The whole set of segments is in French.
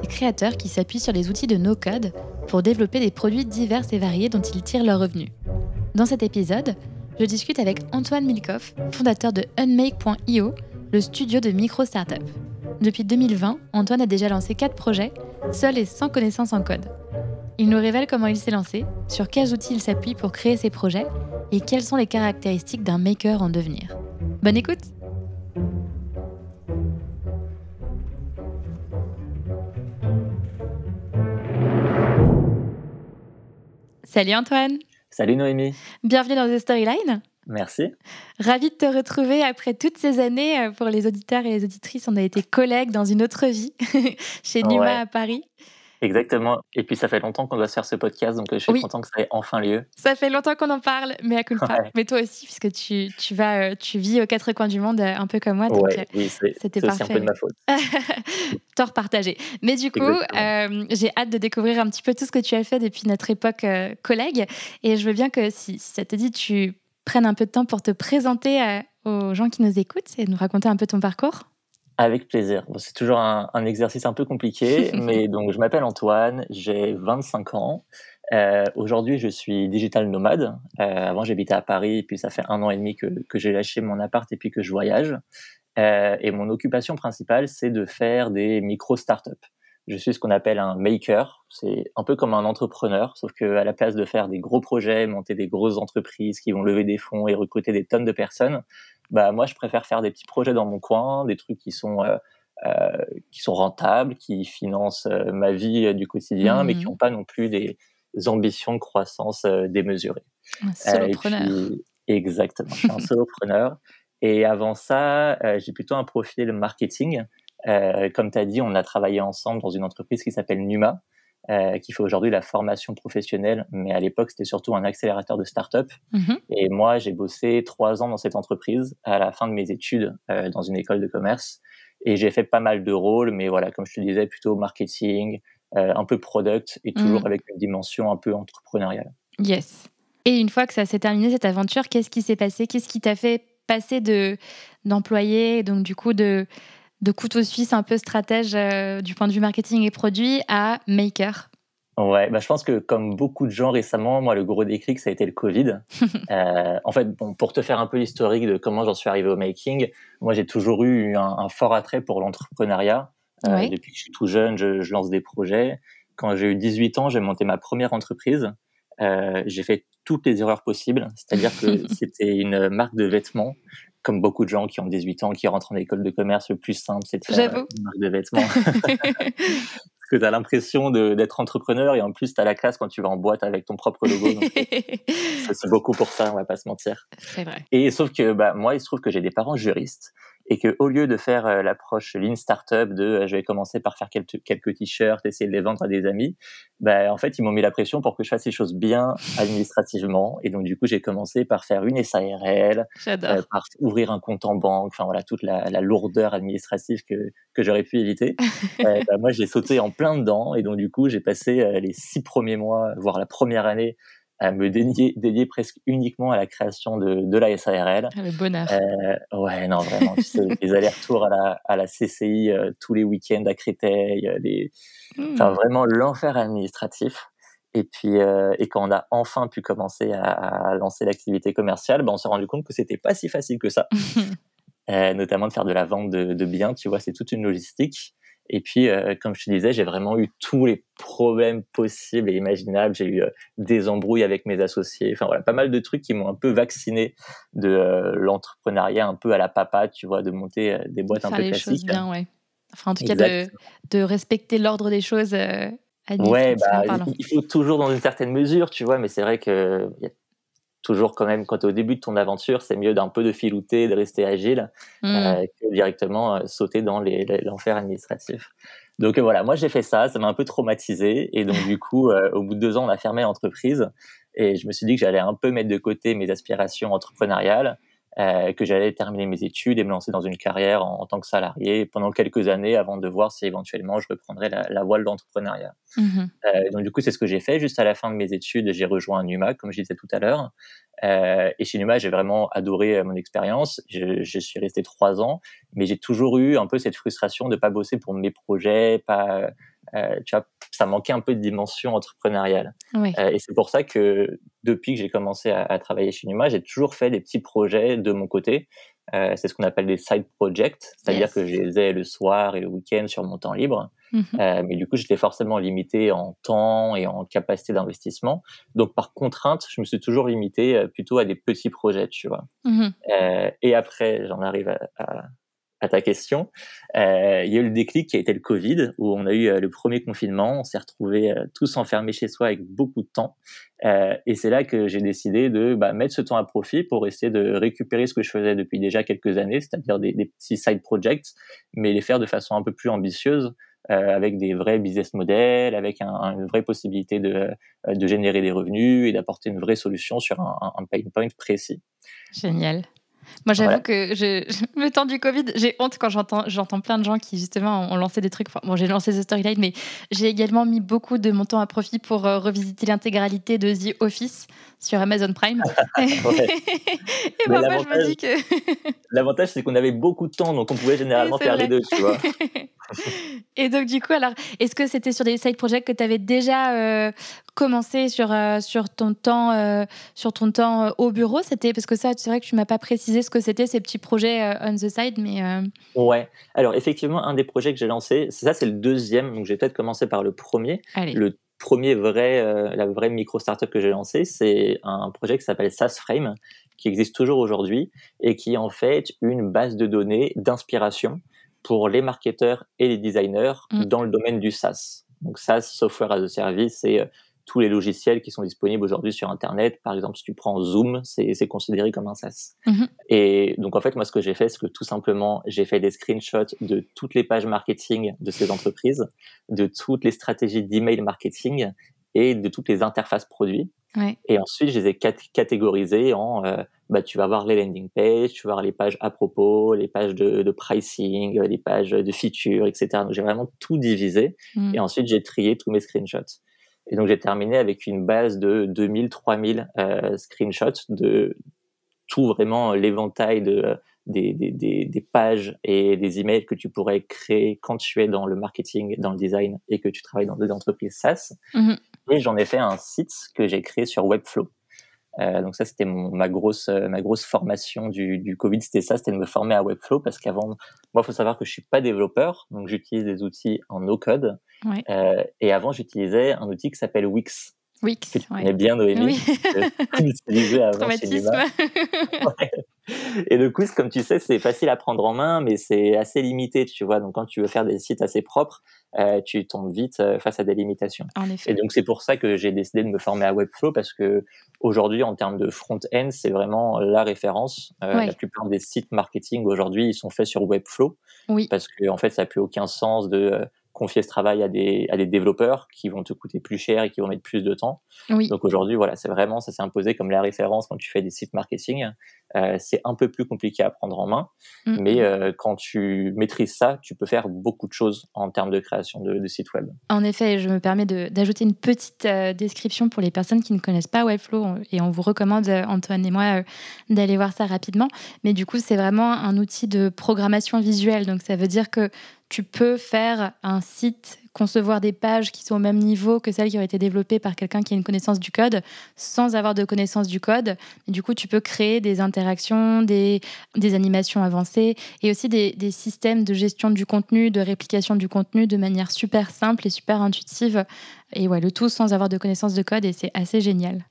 ces créateurs qui s'appuient sur les outils de no-code pour développer des produits divers et variés dont ils tirent leurs revenus. Dans cet épisode, je discute avec Antoine Milkoff, fondateur de Unmake.io, le studio de micro-startup. Depuis 2020, Antoine a déjà lancé 4 projets, seul et sans connaissance en code. Il nous révèle comment il s'est lancé, sur quels outils il s'appuie pour créer ses projets et quelles sont les caractéristiques d'un maker en devenir. Bonne écoute Salut Antoine Salut Noémie. Bienvenue dans The Storyline. Merci. Ravi de te retrouver après toutes ces années. Euh, pour les auditeurs et les auditrices, on a été collègues dans une autre vie chez Numa à Paris. Exactement. Et puis ça fait longtemps qu'on doit se faire ce podcast, donc euh, je suis content que ça ait enfin lieu. Ça fait longtemps qu'on en parle, mais à culpa. Mais toi aussi, puisque tu, tu, vas, euh, tu vis aux quatre coins du monde, euh, un peu comme moi. Donc oui, c'était parfait. C'est un peu de ma faute. Tort partagé. Mais du coup, j'ai hâte de découvrir un petit peu tout ce que tu as fait depuis notre époque collègue. Et je veux bien que si, si, ça te dit, tu prennes un peu de temps pour te présenter aux gens qui nous écoutent et nous raconter un peu ton parcours. Avec plaisir. c'est toujours un, exercice un peu compliqué, mais donc je m'appelle Antoine, j'ai 25 ans. Euh, aujourd'hui, je suis digital nomade. Euh, avant, j'habitais à Paris, puis ça fait un an et demi que, que j'ai lâché mon appart et puis que je voyage. Euh, et mon occupation principale, c'est de faire des micro-startups. Je suis ce qu'on appelle un maker. C'est un peu comme un entrepreneur, sauf qu'à la place de faire des gros projets, monter des grosses entreprises qui vont lever des fonds et recruter des tonnes de personnes, bah moi je préfère faire des petits projets dans mon coin, des trucs qui sont euh, euh, qui sont rentables, qui financent euh, ma vie du quotidien, mais qui n'ont mmh. pas non plus des ambitions de croissance démesurées. Un solopreneur. exactement, je suis un solopreneur. Et avant ça, j'ai plutôt un profil marketing. comme tu as dit, on a travaillé ensemble dans une entreprise qui s'appelle Numa, euh, qui fait aujourd'hui la formation professionnelle, mais à l'époque c'était surtout un accélérateur de start-up. Mhm. Et moi j'ai bossé trois ans dans cette entreprise à la fin de mes études euh, dans une école de commerce. Et j'ai fait pas mal de rôles, mais voilà, comme je te disais, plutôt marketing, euh, un peu product et toujours mhm. avec une dimension un peu entrepreneuriale. Yes. Et une fois que ça s'est terminé cette aventure, qu'est-ce qui s'est passé? Qu'est-ce qui t'a fait passer de d'employé, donc du coup de de couteau suisse un peu stratège euh, du point de vue marketing et produit à maker Ouais, bah je pense que comme beaucoup de gens récemment, moi le gros déclic ça a été le Covid. euh, en fait, bon, pour te faire un peu l'historique de comment j'en suis arrivé au making, moi j'ai toujours eu un, fort attrait pour l'entrepreneuriat. Euh, depuis que je suis tout jeune, je, je lance des projets. Quand j'ai eu 18 ans, j'ai monté ma première entreprise. Euh, j'ai fait toutes les erreurs possibles, c'est-à-dire que c'était une marque de vêtements comme beaucoup de gens qui ont 18 ans, qui rentrent en école de commerce, le plus simple, c'est de faire une marque de vêtements. Parce que tu as l'impression d'être entrepreneur et en plus, tu as la classe quand tu vas en boîte avec ton propre logo. c'est beaucoup pour ça, on va pas se mentir. C'est vrai. Et sauf que bah, moi, il se trouve que j'ai des parents juristes et que au lieu de faire euh, l'approche lean startup de euh, je vais commencer par faire quelques, quelques t-shirts, essayer de les vendre à des amis, bah, en fait ils m'ont mis la pression pour que je fasse les choses bien administrativement et donc du coup j'ai commencé par faire une SARL, euh, par ouvrir un compte en banque, enfin voilà toute la, la lourdeur administrative que que j'aurais pu éviter. bah, moi j'ai sauté en plein dedans et donc du coup j'ai passé les six premiers mois, voire la première année à me dédier, dédier presque uniquement à la création de, de la SARL. Ah, le bonheur. Euh, ouais, non, vraiment, tu sais, les allers-retours à la, à la CCI euh, tous les week-ends à Créteil, euh, les... Hmm. enfin vraiment l'enfer administratif. Et puis, euh, et quand on a enfin pu commencer à, à lancer l'activité commerciale, ben on s'est rendu compte que c'était pas si facile que ça, notamment de faire de la vente de, de biens. Tu vois, c'est toute une logistique. Et puis, euh, comme je te disais, j'ai vraiment eu tous les problèmes possibles et imaginables. J'ai eu des embrouilles avec mes associés. Enfin voilà, pas mal de trucs qui m'ont un peu vacciné de l'entrepreneuriat un peu à la papa, tu vois, de monter des boîtes un peu les classiques. Choses bien, ouais. Enfin, en tout cas, de, de, respecter l'ordre des choses. Ouais, bah, il faut toujours dans une certaine mesure, tu vois, mais c'est vrai que y a toujours quand même, quand tu es au début de ton aventure, c'est mieux d'un peu de filouter, de rester agile, mmh. euh, que directement euh, sauter dans l'enfer administratif. Donc euh, voilà, moi j'ai fait ça, ça m'a un peu traumatisé, et donc du coup, au bout de deux ans, on a fermé l'entreprise, et je me suis dit que j'allais un peu mettre de côté mes aspirations entrepreneuriales, euh, que j'allais terminer mes études et me lancer dans une carrière en, tant que salarié pendant quelques années avant de voir si éventuellement je reprendrais la, la voie de l'entrepreneuriat. Mmh euh, donc du coup, c'est ce que j'ai fait. Juste à la fin de mes études, j'ai rejoint Numa, comme je disais tout à l'heure. Euh, et chez Numa, j'ai vraiment adoré euh, mon expérience. Je, je, suis resté trois ans, mais j'ai toujours eu un peu cette frustration de pas bosser pour mes projets, pas euh, tu vois, ça manquait un peu de dimension entrepreneuriale. Euh, et c'est pour ça que depuis que j'ai commencé à, travailler chez Numa, j'ai toujours fait des petits projets de mon côté. Euh, c'est ce qu'on appelle des side projects, c'est-à-dire que je les ai le soir et le week-end sur mon temps libre. Mm-hmm. mais du coup, j'étais forcément limité en temps et en capacité d'investissement. Donc, par contrainte, je me suis toujours limité plutôt à des petits projets, tu vois. Mm-hmm. et après, j'en arrive à, à ta question, euh, il y a eu le déclic qui a été le Covid, où on a eu euh, le premier confinement, on s'est retrouvés euh, tous enfermés chez soi avec beaucoup de temps, euh, et c'est là que j'ai décidé de bah, mettre ce temps à profit pour essayer de récupérer ce que je faisais depuis déjà quelques années, c'est-à-dire des, des, petits side projects, mais les faire de façon un peu plus ambitieuse, euh, avec des vrais business models, avec un, une vraie possibilité de, de générer des revenus et d'apporter une vraie solution sur un, un pain point précis. Génial. Moi, j'avoue que je, le temps du Covid, j'ai honte quand j'entends, j'entends plein de gens qui, justement, ont lancé des trucs. bon, j'ai lancé The Storyline, mais j'ai également mis beaucoup de mon temps à profit pour euh, revisiter l'intégralité de The Office sur Amazon Prime. et moi, je me dis que. L'avantage, c'est qu'on avait beaucoup de temps, donc on pouvait généralement faire les deux, tu vois. et donc, du coup, alors, est-ce que c'était sur des side projects que tu avais déjà euh, commencé sur, euh, sur ton temps, euh, sur ton temps au bureau C'était parce que ça, c'est vrai que tu m'as pas précisé ce que c'était ces petits projets on the side, mais. Ouais. Alors, effectivement, un des projets que j'ai lancé, ça, c'est le deuxième. Donc, j'ai peut-être commencé par le premier. Le premier vrai, la vraie micro startup que j'ai lancé, c'est un projet qui s'appelle SaaSframe, qui existe toujours aujourd'hui et qui est en fait une base de données d'inspiration pour les marketeurs et les designers mmh. dans le domaine du SaaS. Donc SaaS, Software as a Service, c'est euh, tous les logiciels qui sont disponibles aujourd'hui sur Internet. Par exemple, si tu prends Zoom, c'est considéré comme un SaaS. Mmh et donc, en fait, moi, ce que j'ai fait, c'est que tout simplement, j'ai fait des screenshots de toutes les pages marketing de ces entreprises, de toutes les stratégies d'email marketing et de toutes les interfaces produits. Et ensuite, je les ai catégorisées en, euh, bah, tu vas voir les landing pages, tu vas voir les pages à propos, les pages de, de pricing, les pages de features, etc. Donc, j'ai vraiment tout divisé. Mmh. Et ensuite, j'ai trié tous mes screenshots. Et donc, j'ai terminé avec une base de 2000, 3000 euh, screenshots de tout vraiment l'éventail de, des, des, des, pages et des emails que tu pourrais créer quand tu es dans le marketing, dans le design et que tu travailles dans des entreprises SaaS. Mmh. Et j'en ai fait un site que j'ai créé sur Webflow. Euh, donc ça, c'était ma grosse euh, ma grosse formation du, du Covid, c'était ça, c'était de me former à Webflow parce qu'avant, moi, il faut savoir que je suis pas développeur, donc j'utilise des outils en no code. Euh, et avant, j'utilisais un outil qui s'appelle Wix. Wix, que tu connais bien Noémie, oui. avant ouais. Et le coup, comme tu sais, c'est facile à prendre en main, mais c'est assez limité, tu vois. Donc, quand tu veux faire des sites assez propres, euh, tu tombes vite euh, face à des limitations. En effet. Et donc, c'est pour ça que j'ai décidé de me former à Webflow parce que aujourd'hui, en termes de front-end, c'est vraiment la référence. Euh, la plupart des sites marketing aujourd'hui, ils sont faits sur Webflow. Oui. Parce qu'en en fait, ça n'a plus aucun sens de confier ce travail à des, à des développeurs qui vont te coûter plus cher et qui vont mettre plus de temps. Oui. Donc aujourd'hui, voilà, c'est vraiment, ça s'est imposé comme la référence quand tu fais des sites marketing. Euh, c'est un peu plus compliqué à prendre en main, mais euh, quand tu maîtrises ça, tu peux faire beaucoup de choses en termes de création de, de sites web. En effet, je me permets d'ajouter une petite euh, description pour les personnes qui ne connaissent pas Webflow et on vous recommande, Antoine et moi, d'aller voir ça rapidement. Mais du coup, c'est vraiment un outil de programmation visuelle. Donc ça veut dire que tu peux faire un site concevoir des pages qui sont au même niveau que celles qui ont été développées par quelqu'un qui a une connaissance du code sans avoir de connaissance du code. Et du coup, tu peux créer des interactions, des, des animations avancées et aussi des, des, systèmes de gestion du contenu, de réplication du contenu de manière super simple et super intuitive. Et ouais, le tout sans avoir de connaissance de code et c'est assez génial.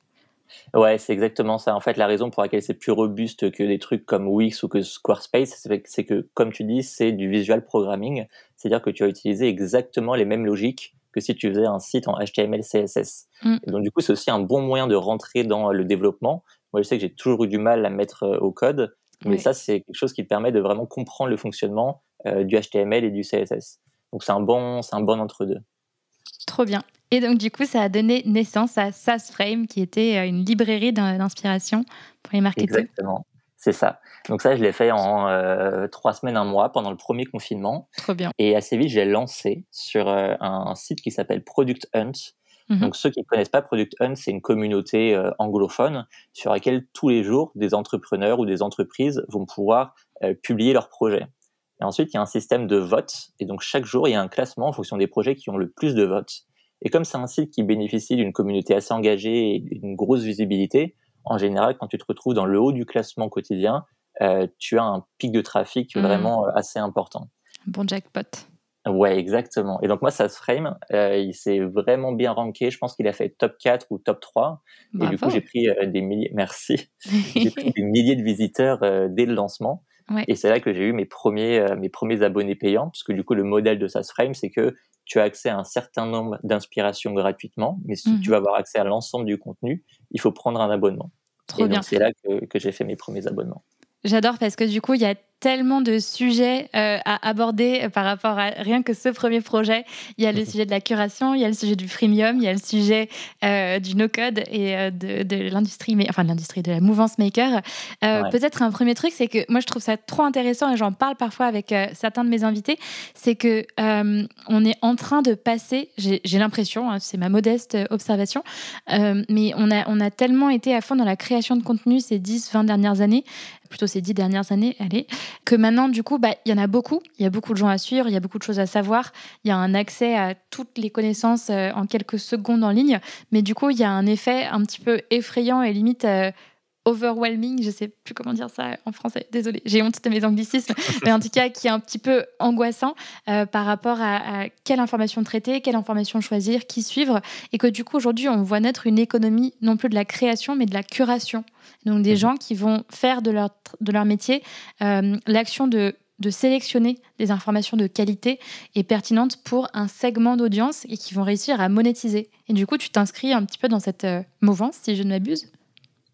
Ouais, c'est exactement ça. En fait, la raison pour laquelle c'est plus robuste que des trucs comme Wix ou que Squarespace, c'est que, comme tu dis, c'est du visual programming. C'est-à-dire que tu vas utiliser exactement les mêmes logiques que si tu faisais un site en HTML, CSS. Mm. donc, du coup, c'est aussi un bon moyen de rentrer dans le développement. Moi, je sais que j'ai toujours eu du mal à mettre euh, au code, mais ça, c'est quelque chose qui te permet de vraiment comprendre le fonctionnement euh, du HTML et du CSS. Donc, c'est un bon, c'est un bon entre-deux. Trop bien. Et donc, du coup, ça a donné naissance à SaaSframe, qui était euh, une librairie d'inspiration pour les marketeurs. Exactement, c'est ça. Donc ça, je l'ai fait en euh, trois semaines, un mois, pendant le premier confinement. Trop bien. Et assez vite, j'ai lancé sur euh, un, site qui s'appelle Product Hunt. Mhm. Donc ceux qui ne connaissent pas Product Hunt, c'est une communauté anglophone sur laquelle tous les jours, des entrepreneurs ou des entreprises vont pouvoir publier leurs projets. Et ensuite, il y a un système de vote. Et donc chaque jour, il y a un classement en fonction des projets qui ont le plus de votes. Et comme c'est un site qui bénéficie d'une communauté assez engagée et d'une grosse visibilité, en général, quand tu te retrouves dans le haut du classement quotidien, euh, tu as un pic de trafic mmh. vraiment euh, assez important. Bon jackpot. Ouais, exactement. Et donc moi, ça se frame, euh, il s'est vraiment bien ranké. Je pense qu'il a fait top 4 ou top 3. Et du coup, j'ai pris des milliers, merci, j'ai pris des milliers de visiteurs dès le lancement. Et c'est là que j'ai eu mes premiers, mes premiers abonnés payants, parce que du coup, le modèle de SaaSframe, c'est que tu as accès à un certain nombre d'inspirations gratuitement, mais si tu mmh veux avoir accès à l'ensemble du contenu, il faut prendre un abonnement. Trop et C'est là que, que j'ai fait mes premiers abonnements. J'adore parce que du coup, il y a tellement de sujets euh, à aborder par rapport à rien que ce premier projet. Il y a le sujet de la curation, il y a le sujet du freemium, il y a le sujet euh, du no-code et euh, de, de l'industrie, enfin de l'industrie de la mouvance maker. Peut-être un premier truc, c'est que moi je trouve ça trop intéressant et j'en parle parfois avec certains de mes invités, c'est que on est en train de passer, j'ai l'impression, hein, c'est ma modeste observation, mais on a, on a tellement été à fond dans la création de contenu ces 10-20 dernières années plutôt ces dix dernières années, allez, que maintenant, du coup, bah, il y en a beaucoup. Il y a beaucoup de gens à suivre, il y a beaucoup de choses à savoir. Il y a un accès à toutes les connaissances euh, en quelques secondes en ligne. Mais du coup, il y a un effet un petit peu effrayant et limite euh, overwhelming, je sais plus comment dire ça en français, désolé, j'ai honte de mes anglicismes, mais en tout cas qui est un petit peu angoissant euh, par rapport à, quelle information traiter, quelle information choisir, qui suivre, et que du coup aujourd'hui on voit naître une économie non plus de la création mais de la curation. Donc des mhm. gens qui vont faire de leur, de leur métier euh, l'action de de sélectionner des informations de qualité et pertinentes pour un segment d'audience et qui vont réussir à monétiser. Et du coup, tu t'inscris un petit peu dans cette euh, mouvance, si je ne m'abuse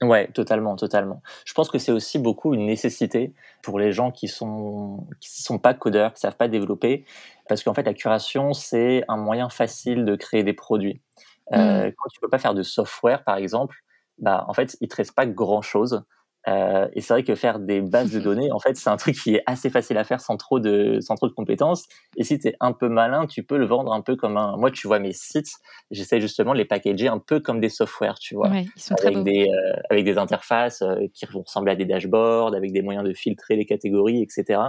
Ouais, totalement, totalement. Je pense que c'est aussi beaucoup une nécessité pour les gens qui sont qui sont pas codeurs, qui savent pas développer, parce qu'en fait la curation c'est un moyen facile de créer des produits. Euh, mmh. Quand tu peux pas faire de software par exemple, bah en fait il te reste pas grand chose. Euh, et c'est vrai que faire des bases de données, en fait, c'est un truc qui est assez facile à faire sans trop de, sans trop de compétences. Et si tu es un peu malin, tu peux le vendre un peu comme un. Moi, tu vois mes sites, j'essaie justement de les packager un peu comme des softwares, tu vois. ils sont avec, des, euh, avec des interfaces euh, qui vont ressembler à des dashboards, avec des moyens de filtrer les catégories, etc.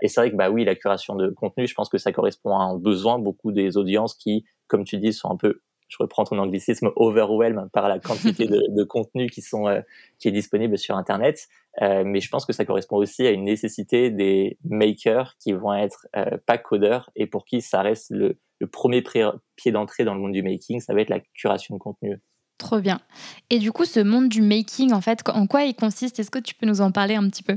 Et c'est vrai que, bah oui, la curation de contenu, je pense que ça correspond à un besoin. Beaucoup des audiences qui, comme tu dis, sont un peu je reprends ton anglicisme, overwhelm par la quantité de, contenu qui, sont, euh, qui est disponible sur Internet. Euh, mais je pense que ça correspond aussi à une nécessité des makers qui vont être euh, pas codeurs et pour qui ça reste le, le premier pied d'entrée dans le monde du making, ça va être la curation de contenu. Trop bien. Et du coup, ce monde du making, en fait, en quoi il consiste? Est-ce que tu peux nous en parler un petit peu?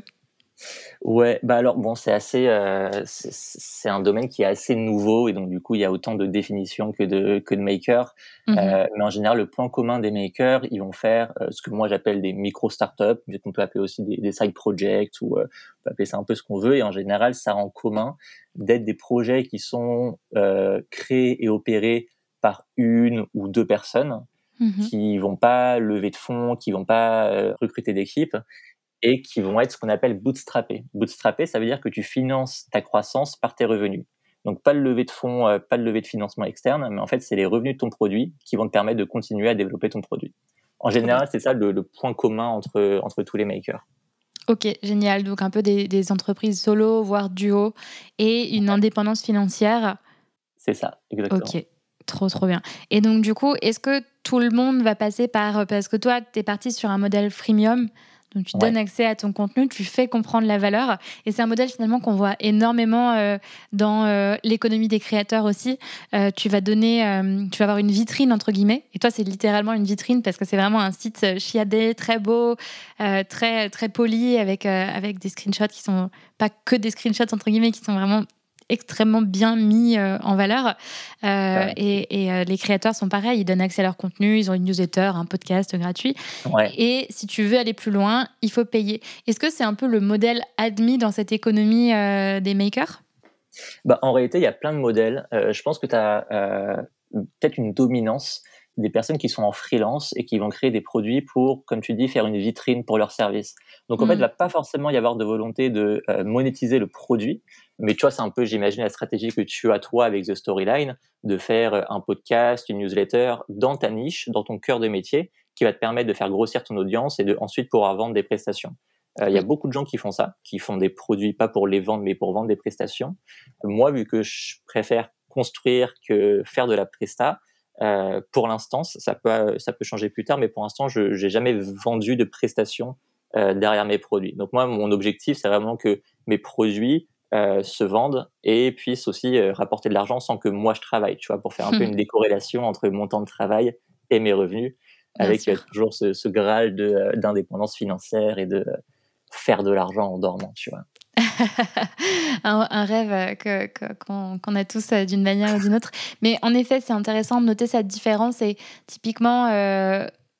Ouais, bah alors bon, c'est assez, euh, c'est un domaine qui est assez nouveau et donc du coup il y a autant de définitions que de que de makers. Mmh euh, mais en général, le point commun des makers, ils vont faire euh, ce que moi j'appelle des micro startups, mais qu'on peut appeler aussi des, des, side projects ou on peut appeler ça un peu ce qu'on veut. Et en général, ça rend commun d'être des projets qui sont créés et opérés par une ou deux personnes. Mmh qui vont pas lever de fonds, qui vont pas recruter d'équipes, et qui vont être ce qu'on appelle bootstrappés. Bootstrappé, ça veut dire que tu finances ta croissance par tes revenus. Donc pas de levée de fonds, euh, pas de levée de financement externe, mais en fait c'est les revenus de ton produit qui vont te permettre de continuer à développer ton produit. En général, c'est ça le, point commun entre, entre tous les makers. Ok, génial. Donc un peu des, des entreprises solo, voire duo, et une indépendance financière C'est ça, exactement. Ok, trop trop bien. Et donc du coup, est-ce que tout le monde va passer par... Parce que toi, tu es parti sur un modèle freemium, donc tu donnes accès à ton contenu, tu fais comprendre la valeur. Et c'est un modèle finalement qu'on voit énormément euh, dans euh, l'économie des créateurs aussi. Euh, tu vas donner, tu vas avoir une vitrine entre guillemets. Et toi, c'est littéralement une vitrine parce que c'est vraiment un site chiadé, très beau, très très poli avec avec des screenshots qui sont pas que des screenshots entre guillemets, qui sont vraiment extrêmement bien mis euh, en valeur. Euh, et, euh, les créateurs sont pareils, ils donnent accès à leur contenu, ils ont une newsletter, un podcast gratuit. Et si tu veux aller plus loin, il faut payer. Est-ce que c'est un peu le modèle admis dans cette économie des makers? Bah, En réalité, il y a plein de modèles. je pense que tu as peut-être une dominance des personnes qui sont en freelance et qui vont créer des produits pour, comme tu dis, faire une vitrine pour leur service. Donc en fait, il ne mm. va pas forcément y avoir de volonté de monétiser le produit, mais tu vois, c'est un peu, j'imagine, la stratégie que tu as toi avec The Storyline, de faire euh, un podcast, une newsletter dans ta niche, dans ton cœur de métier, qui va te permettre de faire grossir ton audience et de ensuite pouvoir vendre des prestations. Euh, il y a beaucoup de gens qui font ça, qui font des produits pas pour les vendre, mais pour vendre des prestations. Moi, vu que je préfère construire que faire de la presta, euh, pour l'instant, ça peut, ça peut changer plus tard, mais pour l'instant, je n'ai jamais vendu de prestations euh, derrière mes produits. Donc moi, mon objectif, c'est vraiment que mes produits euh, se vendent et puissent aussi euh, rapporter de l'argent sans que moi je travaille, tu vois, pour faire un peu une décorrélation entre mon temps de travail et mes revenus, avec euh, toujours ce, ce graal d'indépendance financière et de faire de l'argent en dormant, tu vois. un, rêve qu'on a tous d'une manière ou d'une autre. Mais en effet, c'est intéressant de noter cette différence et typiquement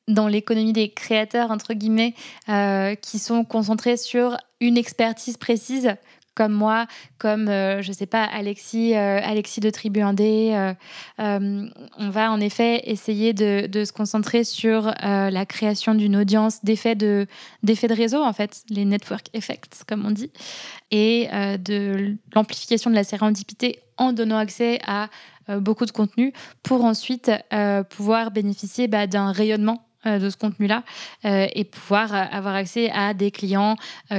dans l'économie des créateurs, entre guillemets, qui sont concentrés sur une expertise précise comme moi, comme, euh, je sais pas, Alexis, euh, Alexis de Tribu Indé. Euh, on va en effet essayer de, se concentrer sur la création d'une audience, d'effets de, réseau, en fait, les network effects, comme on dit, et de l'amplification de la sérendipité en donnant accès à beaucoup de contenu pour ensuite pouvoir bénéficier bah, d'un rayonnement euh, de ce contenu-là euh, et pouvoir euh, avoir accès à des clients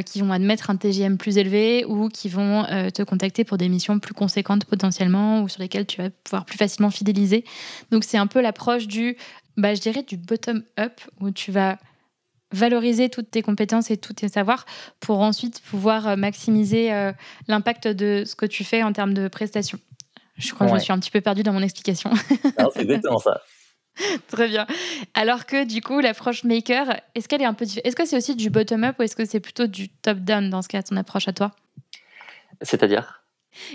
qui vont admettre un TGM plus élevé ou qui vont te contacter pour des missions plus conséquentes potentiellement ou sur lesquelles tu vas pouvoir plus facilement fidéliser. Donc c'est un peu l'approche du, bah, je dirais, du bottom-up où tu vas valoriser toutes tes compétences et tous tes savoirs pour ensuite pouvoir maximiser l'impact de ce que tu fais en termes de prestations. Je crois que je suis un petit peu perdue dans mon explication. C'est exactement ça. Très bien. Alors que du coup, l'approche maker, est-ce qu'elle est un peu Est-ce que c'est aussi du bottom-up ou est-ce que c'est plutôt du top-down dans ce cas, ton approche à toi? C'est-à-dire?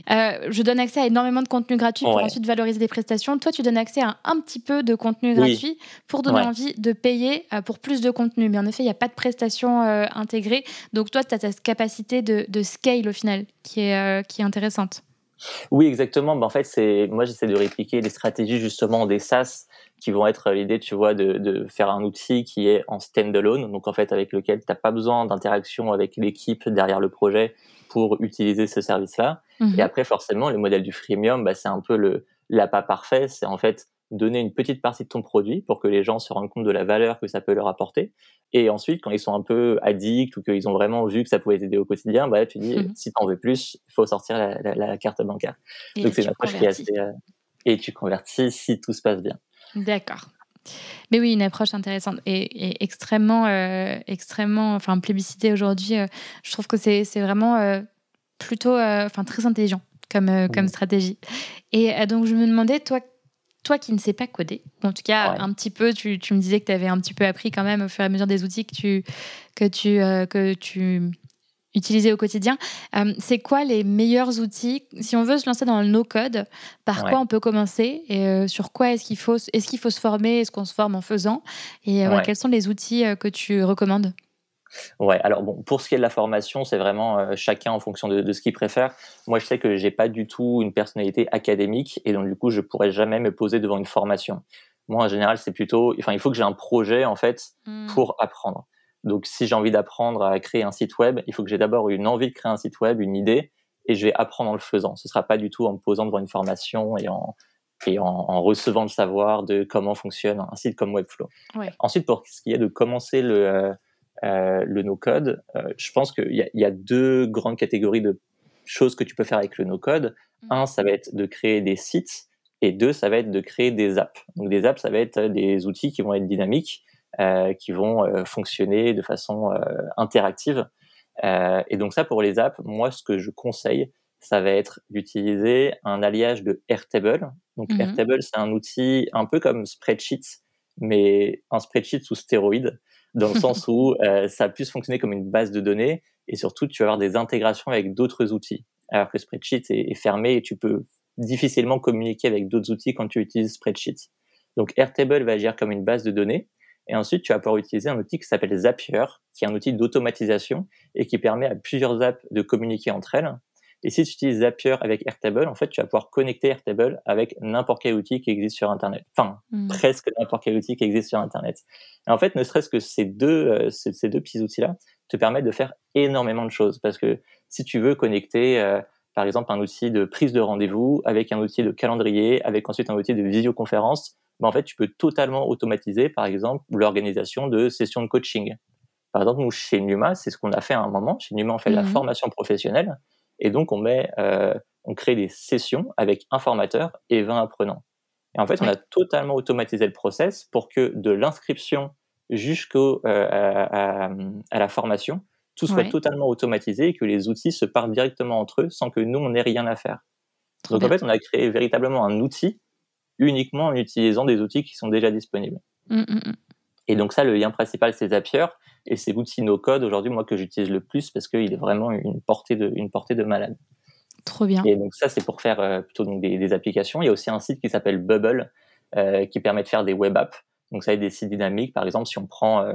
Euh, je donne accès à énormément de contenu gratuit pour ensuite valoriser des prestations. Toi, tu donnes accès à un, petit peu de contenu gratuit pour donner envie de payer euh, pour plus de contenu. Mais en effet, il n'y a pas de prestations euh, intégrées. Donc, toi, tu as ta capacité de, de, scale au final qui est, qui est intéressante. Oui, exactement. Ben, en fait, c'est moi j'essaie de répliquer les stratégies justement des SaaS qui vont être l'idée, tu vois, de, de, faire un outil qui est en standalone, donc en fait avec lequel tu n'as pas besoin d'interaction avec l'équipe derrière le projet pour utiliser ce service-là. Mmh Et après, forcément, le modèle du freemium, bah, c'est un peu le l'appât parfait. C'est en fait donner une petite partie de ton produit pour que les gens se rendent compte de la valeur que ça peut leur apporter. Et ensuite, quand ils sont un peu addicts ou qu'ils ont vraiment vu que ça pouvait aider au quotidien, bah, tu dis, mmh si tu en veux plus, il faut sortir la, carte bancaire. Donc c'est une approche qui est assez... Euh, et tu convertis si tout se passe bien. D'accord. Mais oui, une approche intéressante et, extrêmement, euh, extrêmement, enfin plébiscitée aujourd'hui. Euh, je trouve que c'est vraiment plutôt, enfin très intelligent comme, comme stratégie. Et donc je me demandais, toi, toi qui ne sais pas coder, en tout cas un petit peu, tu, tu me disais que tu avais un petit peu appris quand même au fur et à mesure des outils que tu, que tu, euh, que tu utilisais au quotidien. Euh, c'est quoi les meilleurs outils? Si on veut se lancer dans le no-code, par quoi on peut commencer? Et euh, sur quoi est-ce qu'il faut, est qu'il faut se former? Est-ce qu'on se forme en faisant? Et quels sont les outils que tu recommandes? Ouais, alors bon, pour ce qui est de la formation, c'est vraiment euh, chacun en fonction de, ce qu'il préfère. Moi, je sais que j'ai pas du tout une personnalité académique et donc du coup, je pourrais jamais me poser devant une formation. Moi, en général, c'est plutôt, enfin, il faut que j'ai un projet en fait mmh. pour apprendre. Donc, si j'ai envie d'apprendre à créer un site web, il faut que j'ai d'abord une envie de créer un site web, une idée, et je vais apprendre en le faisant. Ce sera pas du tout en me posant devant une formation et en et en, recevant le savoir de comment fonctionne un site comme Webflow. Ensuite, pour ce qui est de commencer le, euh, le no-code, euh, je pense qu'il y, y, a deux grandes catégories de choses que tu peux faire avec le no-code. Mmh. Un, ça va être de créer des sites et deux, ça va être de créer des apps. Donc des apps, ça va être des outils qui vont être dynamiques, euh, qui vont fonctionner de façon interactive. Et donc ça, pour les apps, moi, ce que je conseille, ça va être d'utiliser un alliage de Airtable. Donc mmh Airtable, c'est un outil un peu comme Spreadsheet, mais un spreadsheet sous stéroïde, dans le sens où euh, ça puisse fonctionner comme une base de données et surtout tu vas avoir des intégrations avec d'autres outils. Alors que Spreadsheet est, est, fermé et tu peux difficilement communiquer avec d'autres outils quand tu utilises Spreadsheet. Donc Airtable va agir comme une base de données et ensuite tu vas pouvoir utiliser un outil qui s'appelle Zapier, qui est un outil d'automatisation et qui permet à plusieurs apps de communiquer entre elles et si tu utilises Zapier avec Airtable, en fait, tu vas pouvoir connecter Airtable avec n'importe quel outil qui existe sur Internet. Enfin, mmh. presque n'importe quel outil qui existe sur Internet. Et en fait, ne serait-ce que ces deux, euh, ces, deux petits outils-là te permettent de faire énormément de choses. Parce que si tu veux connecter, euh, par exemple, un outil de prise de rendez-vous avec un outil de calendrier, avec ensuite un outil de visioconférence, ben, en fait, tu peux totalement automatiser, par exemple, l'organisation de sessions de coaching. Par exemple, nous, chez Numa, c'est ce qu'on a fait à un moment. Chez Numa, on fait de la mmh. formation professionnelle. Et donc, on met, euh, on crée des sessions avec un formateur et 20 apprenants. Et en fait, on a totalement automatisé le process pour que de l'inscription jusqu'à euh, à, à, la formation, tout soit totalement automatisé et que les outils se parlent directement entre eux sans que nous, on ait rien à faire. donc, en fait, on a créé véritablement un outil uniquement en utilisant des outils qui sont déjà disponibles. Mmh, mmh, mmh. Et donc ça, le lien principal, c'est Zapier. Et c'est l'outil no-code aujourd'hui, moi, que j'utilise le plus parce qu'il est vraiment une portée de, une portée de malade. Trop bien. Et donc ça, c'est pour faire euh, plutôt donc, des, des, applications. Il y a aussi un site qui s'appelle Bubble, euh, qui permet de faire des web apps. Donc ça être des sites dynamiques. Par exemple, si on prend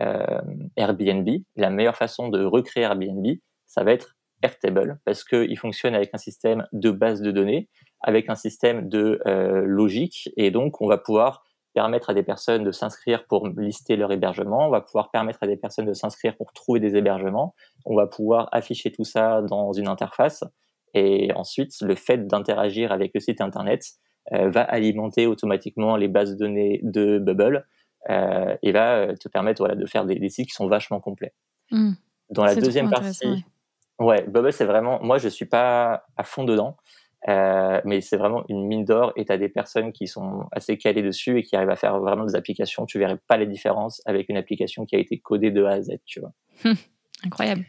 euh, Airbnb, la meilleure façon de recréer Airbnb, ça va être Airtable, parce qu'il fonctionne avec un système de base de données, avec un système de logique, et donc on va pouvoir permettre à des personnes de s'inscrire pour lister leur hébergement, on va pouvoir permettre à des personnes de s'inscrire pour trouver des hébergements, on va pouvoir afficher tout ça dans une interface et ensuite le fait d'interagir avec le site internet euh, va alimenter automatiquement les bases de données de Bubble euh, et va euh, te permettre voilà, de faire des, des, sites qui sont vachement complets. Mmh. Dans la deuxième partie, ouais. Bubble c'est vraiment, moi je suis pas à fond dedans. Euh, mais c'est vraiment une mine d'or et tu as des personnes qui sont assez calées dessus et qui arrivent à faire vraiment des applications. Tu verrais pas les différences avec une application qui a été codée de A à Z, tu vois. Incroyable.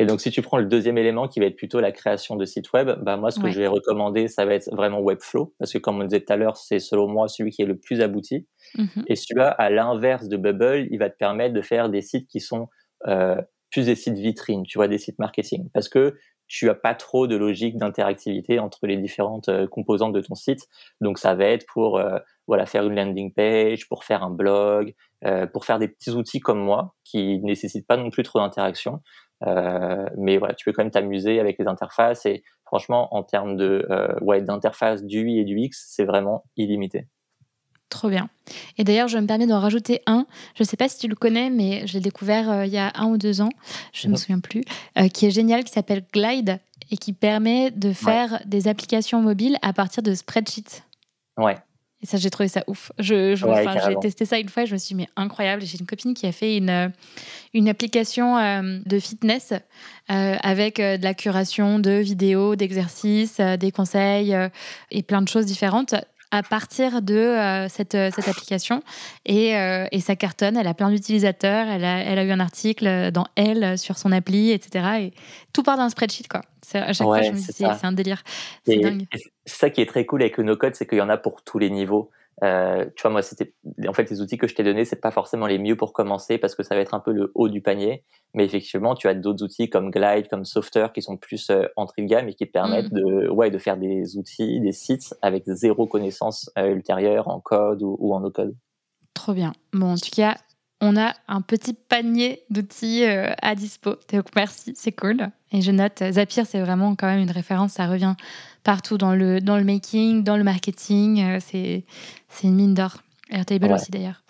Et donc, si tu prends le deuxième élément qui va être plutôt la création de sites web, bah, moi, ce que je vais recommander, ça va être vraiment Webflow. Parce que, comme on disait tout à l'heure, c'est selon moi celui qui est le plus abouti. Mmh et celui-là, à l'inverse de Bubble, il va te permettre de faire des sites qui sont euh, plus des sites vitrines, tu vois, des sites marketing. Parce que tu as pas trop de logique d'interactivité entre les différentes euh, composantes de ton site. Donc ça va être pour euh, voilà faire une landing page, pour faire un blog, euh, pour faire des petits outils comme moi qui nécessitent pas non plus trop d'interaction. mais voilà, tu peux quand même t'amuser avec les interfaces et franchement en termes de ouais d'interface du UI et du X, c'est vraiment illimité. Trop bien. Et d'ailleurs, je me permets d'en rajouter un. Je ne sais pas si tu le connais, mais je l'ai découvert euh, il y a un ou deux ans, je ne me souviens plus, euh, qui est génial, qui s'appelle Glide et qui permet de faire des applications mobiles à partir de spreadsheets. Ouais. Et ça, j'ai trouvé ça ouf. Je, j'ai testé ça une fois et je me suis dit, mais incroyable. J'ai une copine qui a fait une, euh, une application de fitness avec de la curation de vidéos, d'exercices, des conseils et plein de choses différentes à partir de euh, cette, euh, cette, application. Et, euh, et, ça cartonne, elle a plein d'utilisateurs, elle a, elle a eu un article dans Elle sur son appli, etc. Et tout part d'un spreadsheet, quoi. À chaque fois, je me dis, c'est un délire. C'est dingue. Ça qui est très cool avec le no-code, c'est qu'il y en a pour tous les niveaux. Euh, tu vois, moi, c'était en fait les outils que je t'ai donnés, c'est pas forcément les mieux pour commencer parce que ça va être un peu le haut du panier. Mais effectivement, tu as d'autres outils comme Glide, comme Softer qui sont plus euh, entrée de gamme et qui te permettent mmh. de, ouais, de faire des outils, des sites avec zéro connaissance euh, ultérieure en code ou, ou en no-code. Trop bien. Bon, en tout cas, on a un petit panier d'outils euh, à dispo. Donc merci, c'est cool. Et je note, Zapier, c'est vraiment quand même une référence, ça revient partout dans le, dans le making, dans le marketing, euh, c'est, c'est une mine d'or. Airtable aussi d'ailleurs.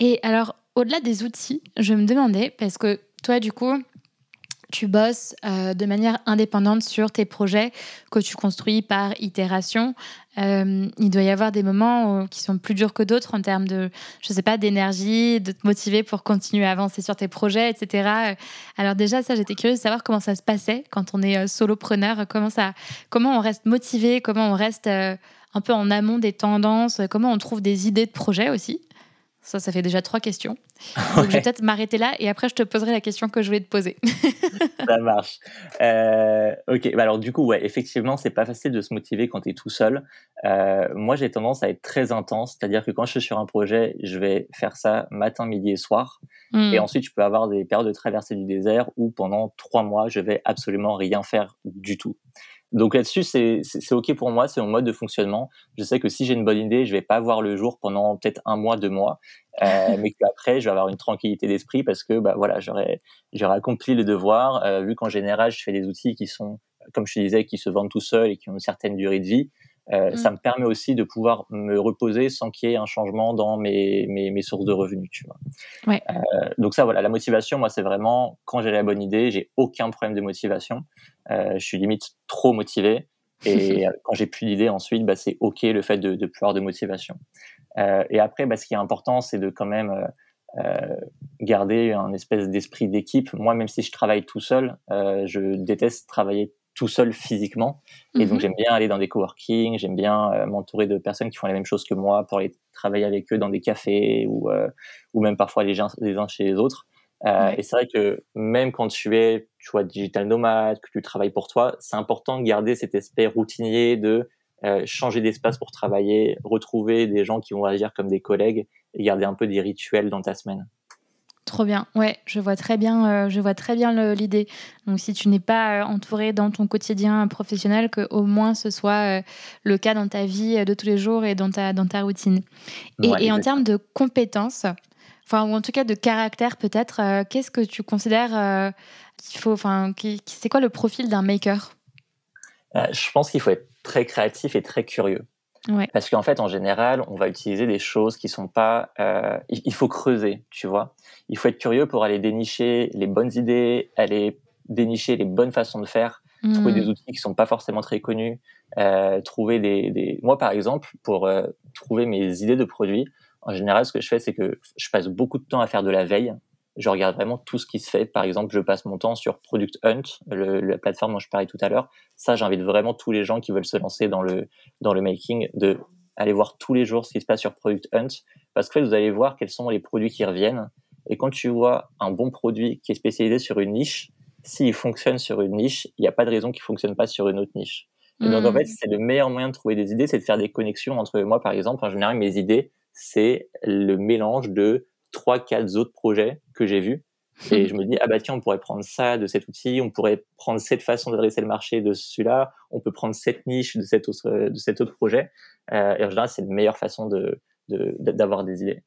Et alors, au-delà des outils, je me demandais, parce que toi, du coup, tu bosses euh, de manière indépendante sur tes projets que tu construis par itération. Euh, il doit y avoir des moments qui sont plus durs que d'autres en termes de, je sais pas, d'énergie, de te motiver pour continuer à avancer sur tes projets, etc. Alors déjà, ça, j'étais curieuse de savoir comment ça se passait quand on est solopreneur, comment ça, comment on reste motivé, comment on reste un peu en amont des tendances, comment on trouve des idées de projets aussi. Ça, ça fait déjà trois questions. Donc, je vais peut-être m'arrêter là et après, je te poserai la question que je voulais te poser. ça marche. Euh, ok, bah alors du coup, ouais, effectivement, c'est pas facile de se motiver quand tu es tout seul. Euh, moi, j'ai tendance à être très intense, c'est-à-dire que quand je suis sur un projet, je vais faire ça matin, midi et soir. Et hmm. ensuite, je peux avoir des périodes de traversée du désert où pendant trois mois, je vais absolument rien faire du tout. Donc là-dessus, c'est OK pour moi, c'est mon mode de fonctionnement. Je sais que si j'ai une bonne idée, je vais pas voir le jour pendant peut-être un mois, deux mois, euh, mais qu'après, je vais avoir une tranquillité d'esprit parce que bah, voilà, j'aurais accompli le devoir. Euh, vu qu'en général, je fais des outils qui sont, comme je te disais, qui se vendent tout seuls et qui ont une certaine durée de vie, euh, ça mmh. me permet aussi de pouvoir me reposer sans qu'il y ait un changement dans mes, mes, mes sources de revenus. Tu vois. Ouais. Euh, donc ça, voilà, la motivation, moi, c'est vraiment quand j'ai la bonne idée, j'ai aucun problème de motivation. Euh, je suis limite trop motivé. Et quand j'ai plus d'idées, ensuite, bah, c'est OK le fait de, de plus avoir de motivation. Euh, et après, bah, ce qui est important, c'est de quand même euh, garder un espèce d'esprit d'équipe. Moi, même si je travaille tout seul, je déteste travailler tout seul physiquement. Et donc, mhm. j'aime bien aller dans des coworking, j'aime bien euh, m'entourer de personnes qui font la même chose que moi pour aller travailler avec eux dans des cafés ou, euh, ou même parfois les, gens, les uns chez les autres. Euh, et c'est vrai que même quand tu es, tu vois, digital nomade, que tu travailles pour toi, c'est important de garder cet aspect routinier de changer d'espace pour travailler, retrouver des gens qui vont agir comme des collègues et garder un peu des rituels dans ta semaine. Trop bien. Ouais, je vois très bien, euh, je vois très bien l'idée. Donc, si tu n'es pas euh, entouré dans ton quotidien professionnel, que au moins ce soit euh, le cas dans ta vie de tous les jours et dans ta dans ta routine. Et, en termes de compétences, enfin ou en tout cas de caractère peut-être, qu'est-ce que tu considères qu'il faut, enfin, c'est quoi le profil d'un maker? Je pense qu'il faut être très créatif et très curieux. Parce qu'en fait, en général, on va utiliser des choses qui sont pas. Euh, il faut creuser, tu vois. Il faut être curieux pour aller dénicher les bonnes idées, aller dénicher les bonnes façons de faire, trouver des mmh. outils qui sont pas forcément très connus, euh, trouver des, des, Moi, par exemple, pour euh, trouver mes idées de produits, en général, ce que je fais, c'est que je passe beaucoup de temps à faire de la veille je regarde vraiment tout ce qui se fait. Par exemple, je passe mon temps sur Product Hunt, la plateforme dont je parlais tout à l'heure. Ça, j'invite vraiment tous les gens qui veulent se lancer dans le, dans le making de aller voir tous les jours ce qui se passe sur Product Hunt. Parce que vous allez voir quels sont les produits qui reviennent. Et quand tu vois un bon produit qui est spécialisé sur une niche, s'il fonctionne sur une niche, il n'y a pas de raison qu'il fonctionne pas sur une autre niche. donc, en hmm. fait, c'est le meilleur moyen de trouver des idées, c'est de faire des connexions entre moi, par exemple. En général, mes idées, c'est le mélange de trois, quatre autres projets que j'ai vus. Et je me dis, ah bah tiens, on pourrait prendre ça de cet outil, on pourrait prendre cette façon d'adresser le marché de celui-là, on peut prendre cette niche de cet autre, de cet autre projet. Euh, et en général, c'est la meilleure façon de, d'avoir des idées.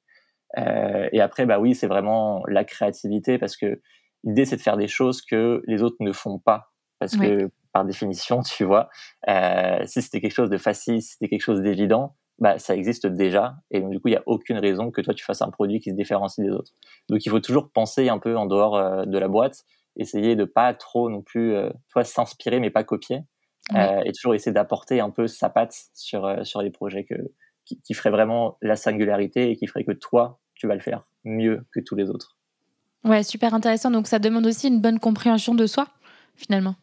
Euh, et après, bah oui, c'est vraiment la créativité parce que l'idée, c'est de faire des choses que les autres ne font pas. Parce que par définition, tu vois, euh, si c'était quelque chose de facile, si c'était quelque chose d'évident, bah, ça existe déjà. Et donc, du coup, il n'y a aucune raison que toi, tu fasses un produit qui se différencie des autres. Donc, il faut toujours penser un peu en dehors euh, de la boîte, essayer de pas trop non plus, euh, toi, s'inspirer, mais pas copier. Euh, et toujours essayer d'apporter un peu sa patte sur, sur les projets que, qui, qui ferait vraiment la singularité et qui ferait que toi, tu vas le faire mieux que tous les autres. Ouais, super intéressant. Donc, ça demande aussi une bonne compréhension de soi, finalement.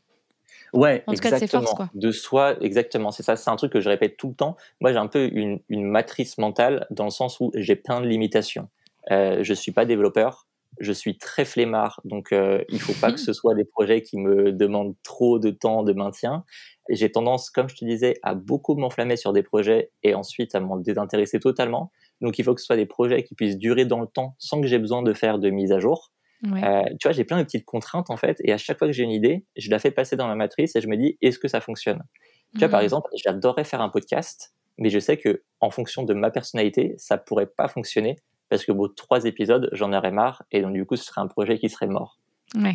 Ouais, en tout cas, de ses forces, quoi. De soi, exactement. C'est ça, c'est un truc que je répète tout le temps. Moi, j'ai un peu une, une matrice mentale dans le sens où j'ai plein de limitations. Euh, je suis pas développeur, je suis très flemmard, donc euh, il faut pas que ce soit des projets qui me demandent trop de temps de maintien. J'ai tendance, comme je te disais, à beaucoup m'enflammer sur des projets et ensuite à m'en désintéresser totalement. Donc il faut que ce soit des projets qui puissent durer dans le temps sans que j'ai besoin de faire de mise à jour. Euh, tu vois, j'ai plein de petites contraintes en fait, et à chaque fois que j'ai une idée, je la fais passer dans la matrice et je me dis est-ce que ça fonctionne? Tu vois, par mmh. exemple, j'adorerais faire un podcast, mais je sais que en fonction de ma personnalité, ça pourrait pas fonctionner parce que bout de trois épisodes, j'en aurais marre, et donc du coup, ce serait un projet qui serait mort.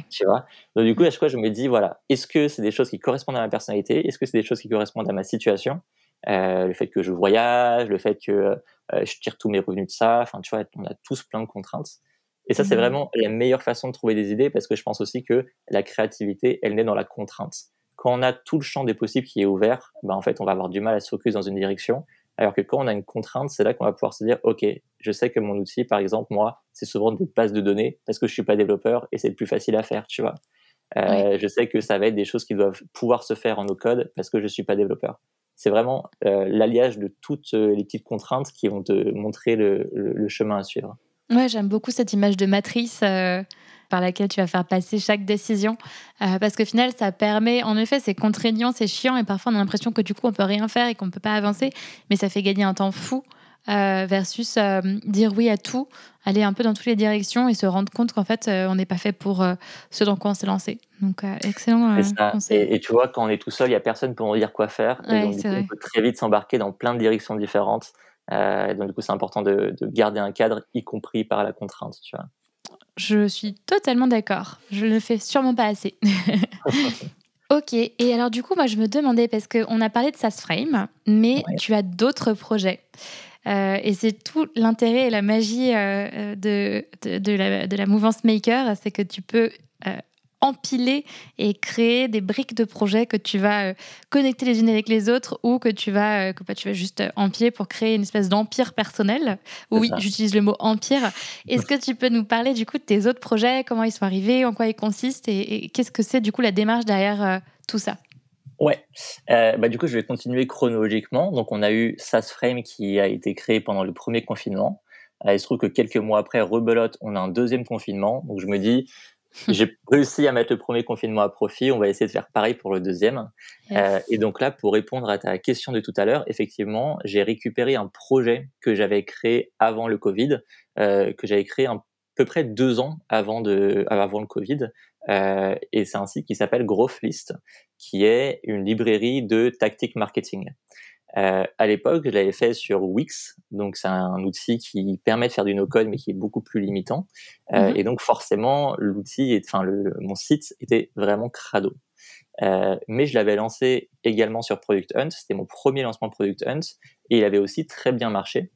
Tu vois? Donc du coup, à chaque fois, je me dis voilà, est-ce que c'est des choses qui correspondent à ma personnalité? Est-ce que c'est des choses qui correspondent à ma situation? Euh, Le fait que je voyage, le fait que euh, je tire tous mes revenus de ça, enfin, tu vois, on a tous plein de contraintes. Et ça, c'est Mmh. vraiment la meilleure façon de trouver des idées parce que je pense aussi que la créativité, elle naît dans la contrainte. Quand on a tout le champ des possibles qui est ouvert, ben en fait, on va avoir du mal à se focus dans une direction. Alors que quand on a une contrainte, c'est là qu'on va pouvoir se dire, OK, je sais que mon outil, par exemple, moi, c'est souvent des bases de données parce que je suis pas développeur et c'est le plus facile à faire, tu vois. Euh, Oui. Je sais que ça va être des choses qui doivent pouvoir se faire en no-code parce que je suis pas développeur. C'est vraiment euh, l'alliage de toutes euh, les petites contraintes qui vont te montrer le, le- le chemin à suivre. Ouais, j'aime beaucoup cette image de matrice euh, par laquelle tu vas faire passer chaque décision. Euh, parce qu'au final, ça permet, en effet, c'est contraignant, c'est chiant, et parfois on a l'impression que du coup, on peut rien faire et qu'on ne peut pas avancer, mais ça fait gagner un temps fou euh, versus dire oui à tout, aller un peu dans toutes les directions et se rendre compte qu'en fait, on n'est pas fait pour ce dans quoi on s'est lancé. Donc, excellent C'est ça. conseil. Et, et tu vois, quand on est tout seul, il y a personne pour nous dire quoi faire. Et Ouais, donc, du coup, vrai. on peut très vite s'embarquer dans plein de directions différentes. Euh, donc, du coup, c'est important de, de garder un cadre, y compris par la contrainte, tu vois. Je suis totalement d'accord. Je le fais sûrement pas assez. Ok, et alors du coup, moi je me demandais, parce qu'on a parlé de SaaSframe, mais Ouais. tu as d'autres projets. Euh, et c'est tout l'intérêt et la magie euh, de, de, de la, de la mouvance maker, c'est que tu peux euh, empiler et créer des briques de projets que tu vas euh, connecter les unes avec les autres ou que tu vas, euh, que bah, tu vas juste euh, empiler pour créer une espèce d'empire personnel. Oui, j'utilise le mot empire. Est-ce que tu peux nous parler du coup de tes autres projets, comment ils sont arrivés, en quoi ils consistent? Et, et qu'est-ce que c'est du coup la démarche derrière euh, tout ça? Ouais. Euh, bah, du coup, je vais continuer chronologiquement. Donc, on a eu SaaSframe qui a été créé pendant le premier confinement. Euh, il se trouve que quelques mois après, rebelote, on a un deuxième confinement. Donc, je me dis, j'ai réussi à mettre le premier confinement à profit. On va essayer de faire pareil pour le deuxième. Euh, et donc là, pour répondre à ta question de tout à l'heure, effectivement, j'ai récupéré un projet que j'avais créé avant le Covid, euh, que j'avais créé à peu près deux ans avant, de, avant le Covid. Euh, et c'est un site qui s'appelle Growthlist, qui est une librairie de tactique marketing. Euh, à l'époque, je l'avais fait sur Wix, donc c'est un outil qui permet de faire du no-code, mais qui est beaucoup plus limitant. Euh, Mhm. Et donc forcément, l'outil, enfin le, mon site était vraiment crado. Euh, mais je l'avais lancé également sur Product Hunt. C'était mon premier lancement Product Hunt et il avait aussi très bien marché.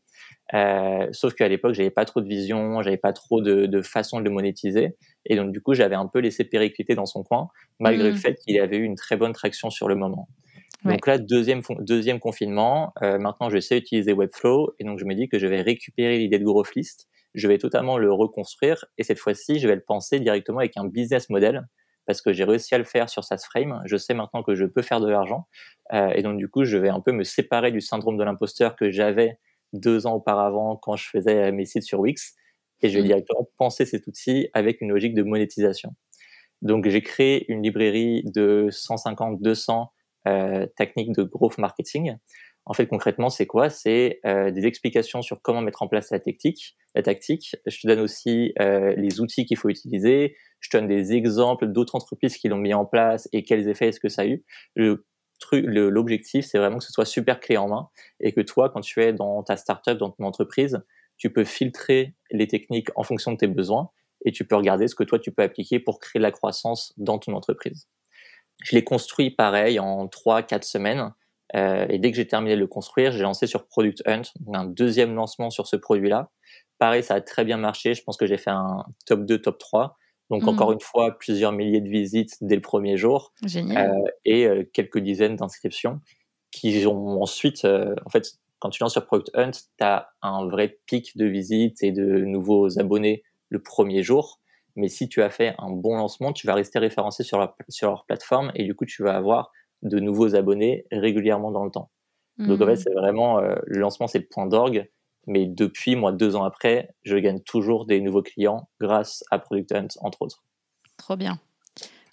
Euh, sauf qu'à l'époque, j'avais pas trop de vision, j'avais pas trop de, de façon de le monétiser. Et donc, du coup, j'avais un peu laissé péricliter dans son coin, malgré Mhm. le fait qu'il avait eu une très bonne traction sur le moment. Ouais. Donc là, deuxième, deuxième confinement, euh, maintenant je sais utiliser Webflow et donc je me dis que je vais récupérer l'idée de Growthlist, je vais totalement le reconstruire et cette fois-ci, je vais le penser directement avec un business model parce que j'ai réussi à le faire sur SaaSframe. Je sais maintenant que je peux faire de l'argent euh, et donc du coup, je vais un peu me séparer du syndrome de l'imposteur que j'avais deux ans auparavant quand je faisais mes sites sur Wix et je vais Mhm. directement penser cet outil avec une logique de monétisation. Donc j'ai créé une librairie de 150-200 euh, techniques de growth marketing. En fait, concrètement, c'est quoi? C'est euh, des explications sur comment mettre en place la tactique. La tactique. Je te donne aussi euh, les outils qu'il faut utiliser. Je te donne des exemples d'autres entreprises qui l'ont mis en place et quels effets est-ce que ça a eu. Le truc, l'objectif, c'est vraiment que ce soit super clé en main et que toi, quand tu es dans ta startup, dans ton entreprise, tu peux filtrer les techniques en fonction de tes besoins et tu peux regarder ce que toi tu peux appliquer pour créer de la croissance dans ton entreprise. Je l'ai construit pareil en 3-4 semaines. Euh, et dès que j'ai terminé de le construire, j'ai lancé sur Product Hunt, un deuxième lancement sur ce produit-là. Pareil, ça a très bien marché. Je pense que j'ai fait un top 2, top 3. Donc Mhm. encore une fois, plusieurs milliers de visites dès le premier jour Génial. euh, et euh, quelques dizaines d'inscriptions qui ont ensuite, euh, en fait, quand tu lances sur Product Hunt, tu as un vrai pic de visites et de nouveaux abonnés le premier jour. Mais si tu as fait un bon lancement, tu vas rester référencé sur leur, sur leur plateforme et du coup, tu vas avoir de nouveaux abonnés régulièrement dans le temps. Donc en fait, Mhm. c'est vraiment, euh, le lancement, c'est le point d'orgue. Mais depuis, moi, deux ans après, je gagne toujours des nouveaux clients grâce à Product Hunt, entre autres. Trop bien.